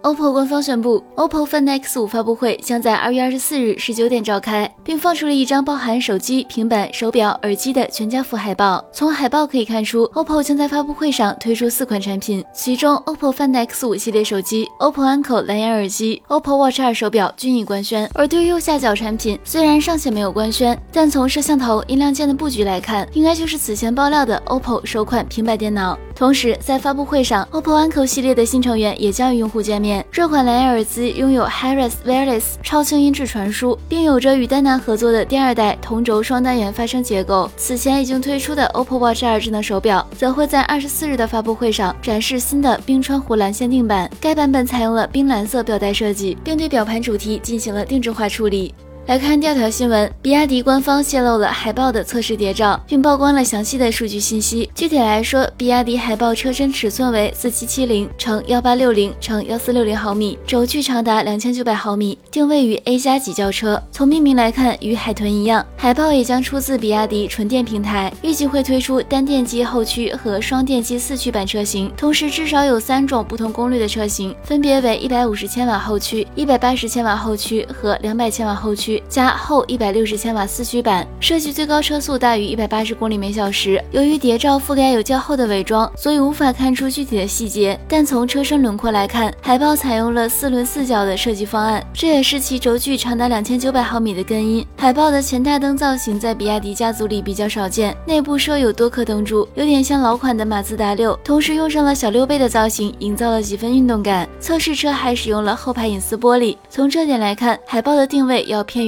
OPPO 官方宣布，OPPO Find X5 发布会将在二月二十四日十九点召开，并放出了一张包含手机、平板、手表、耳机的全家福海报。从海报可以看出，OPPO 将在发布会上推出四款产品，其中 OPPO Find X5 系列手机、OPPO Anko 蓝牙耳机、OPPO Watch 2手表均已官宣。而对于右下角产品，虽然尚且没有官宣，但从摄像头、音量键的布局来看，应该就是此前爆料的 OPPO 首款平板电脑。同时，在发布会上，OPPO Anko 系列的新成员也将与用户见面。这款蓝牙耳机拥有 Harris Wireless 超清音质传输，并有着与丹拿合作的第二代同轴双单元发声结构。此前已经推出的 OPPO Watch 2智能手表，则会在二十四日的发布会上展示新的冰川湖蓝限定版。该版本采用了冰蓝色表带设计，并对表盘主题进行了定制化处理。来看第二条新闻，比亚迪官方泄露了海豹的测试谍照，并曝光了详细的数据信息。具体来说，比亚迪海豹车身尺寸为四七七零乘幺八六零乘幺四六零毫米，轴距长达两千九百毫米，定位于 A 加级轿车。从命名来看，与海豚一样，海豹也将出自比亚迪纯电平台，预计会推出单电机后驱和双电机四驱版车型，同时至少有三种不同功率的车型，分别为一百五十千瓦后驱、一百八十千瓦后驱和两百千瓦后驱。加后一百六十千瓦四驱版，设计最高车速大于一百八十公里每小时。由于谍照覆盖有较厚的伪装，所以无法看出具体的细节。但从车身轮廓来看，海豹采用了四轮四角的设计方案，这也是其轴距长达两千九百毫米的根因。海豹的前大灯造型在比亚迪家族里比较少见，内部设有多颗灯柱，有点像老款的马自达六。同时用上了小溜背的造型，营造了几分运动感。测试车还使用了后排隐私玻璃。从这点来看，海豹的定位要偏